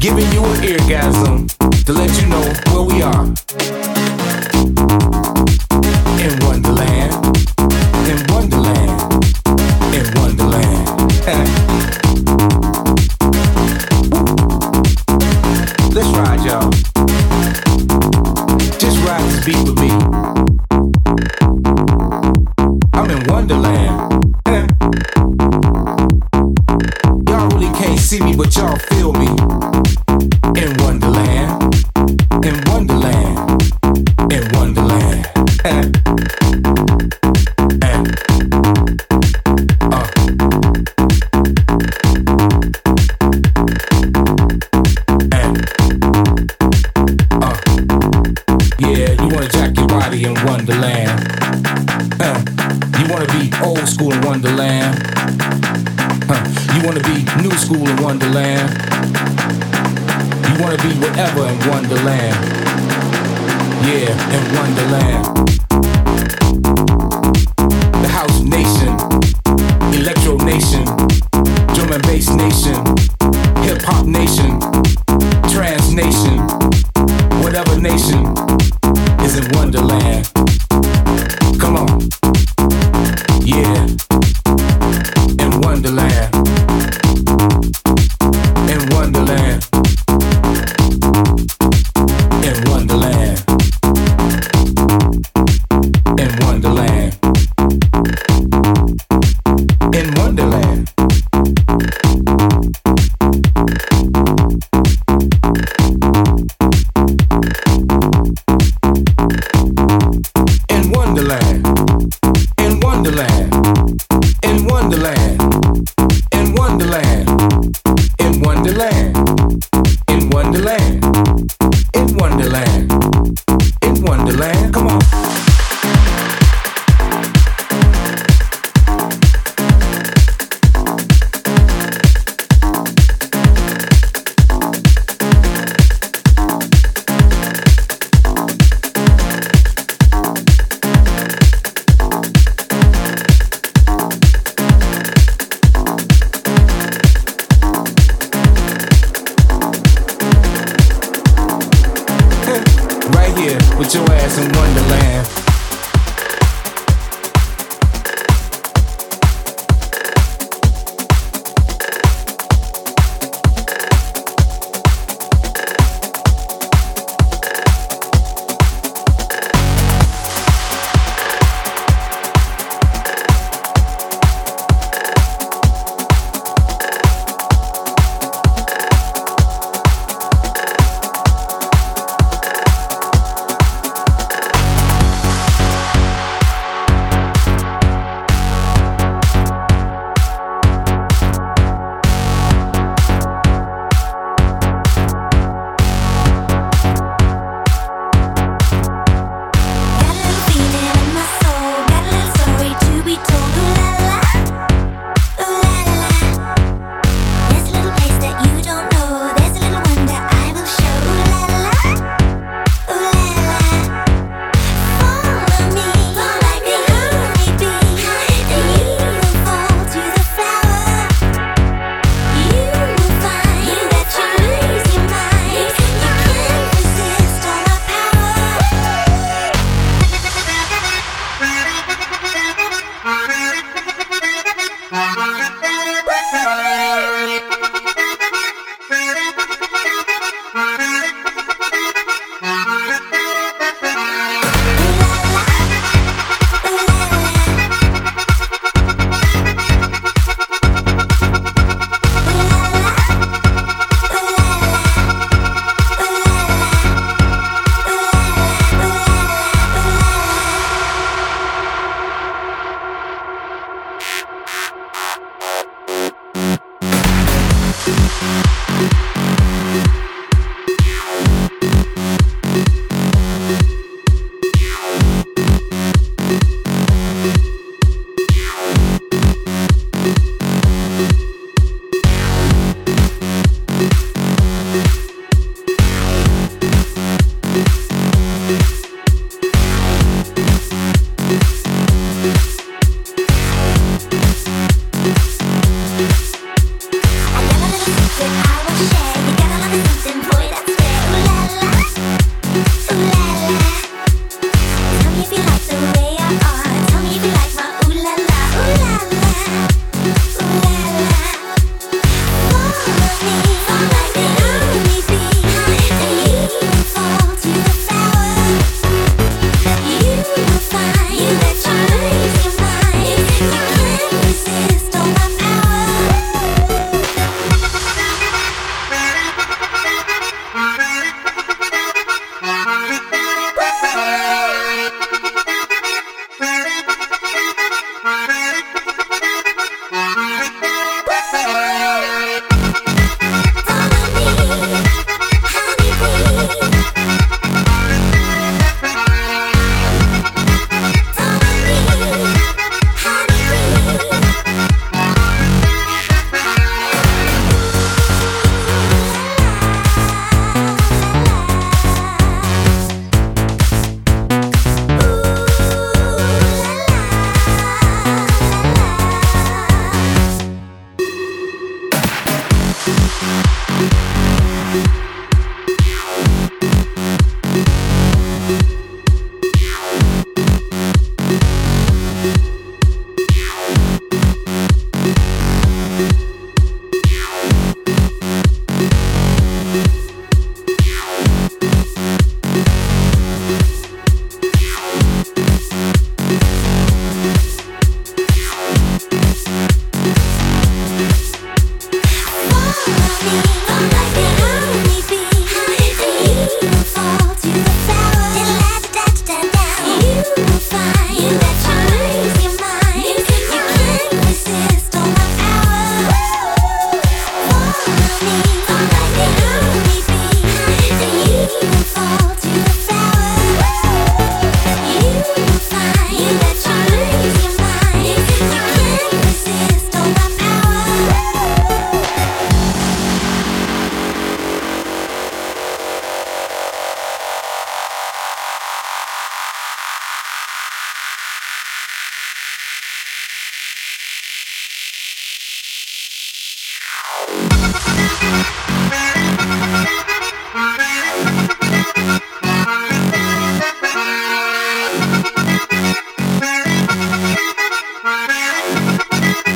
giving you an orgasm to let you know where we are.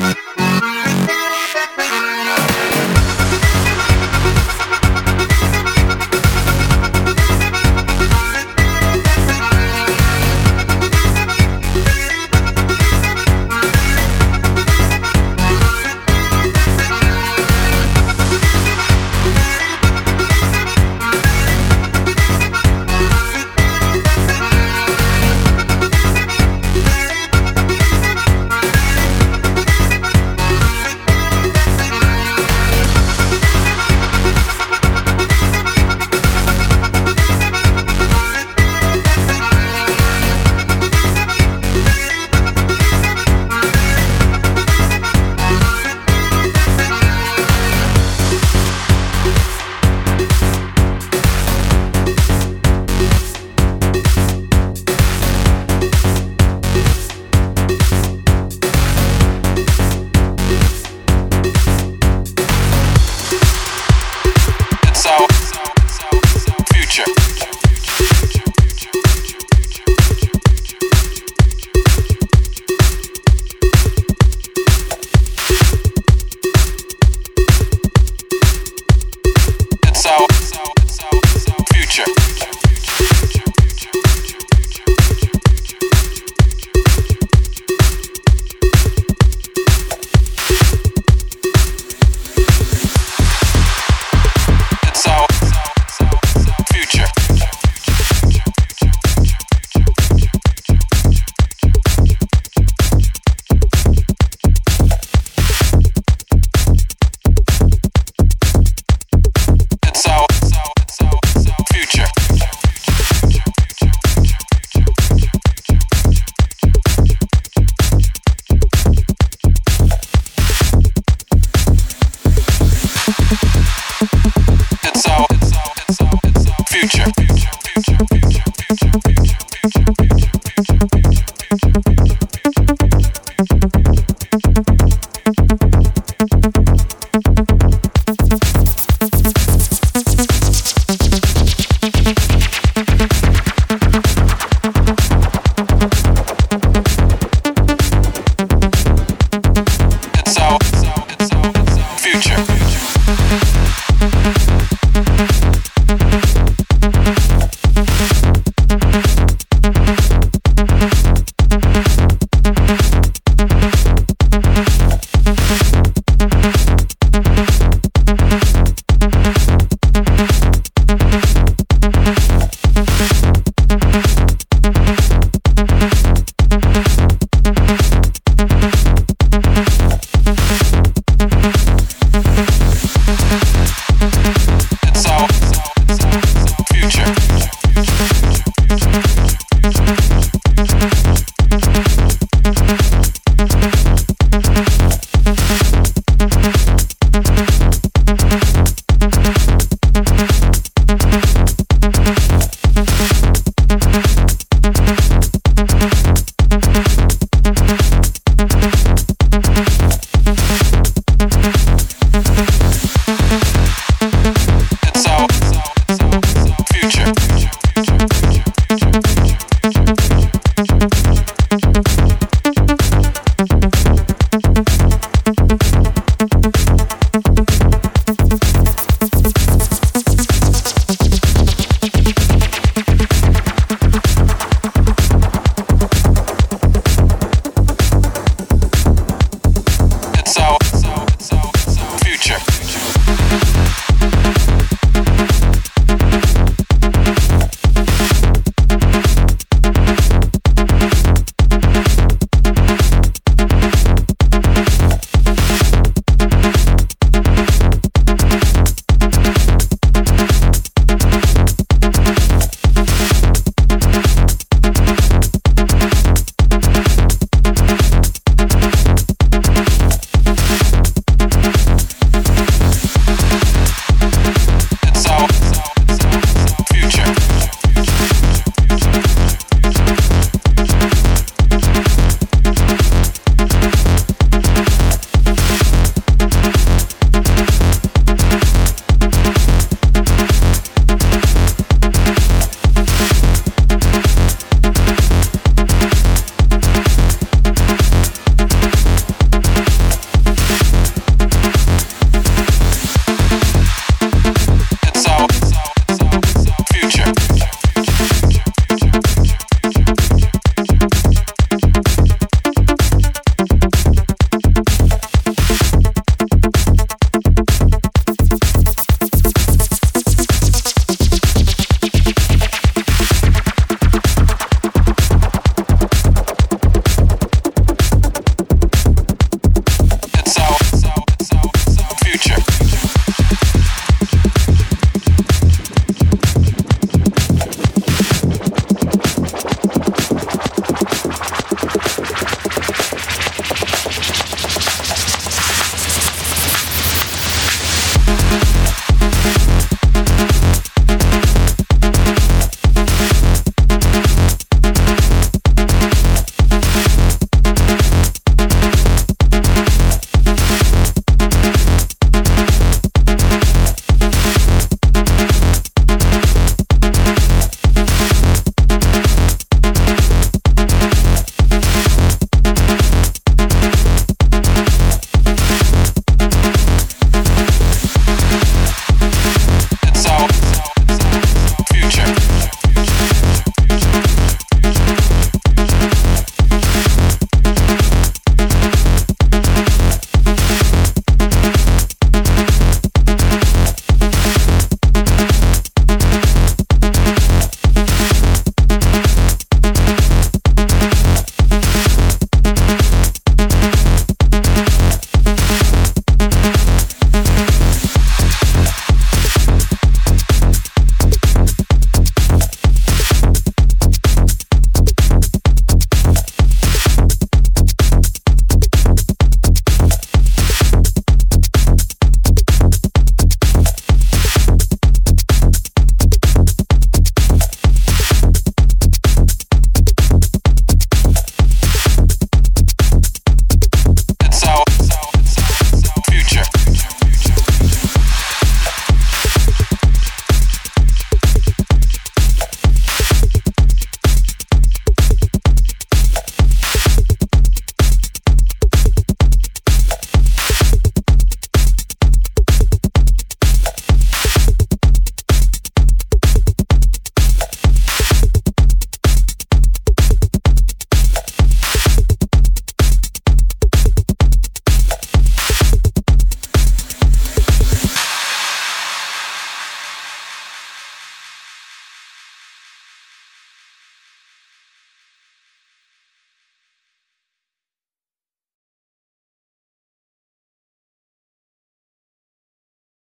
Thank you.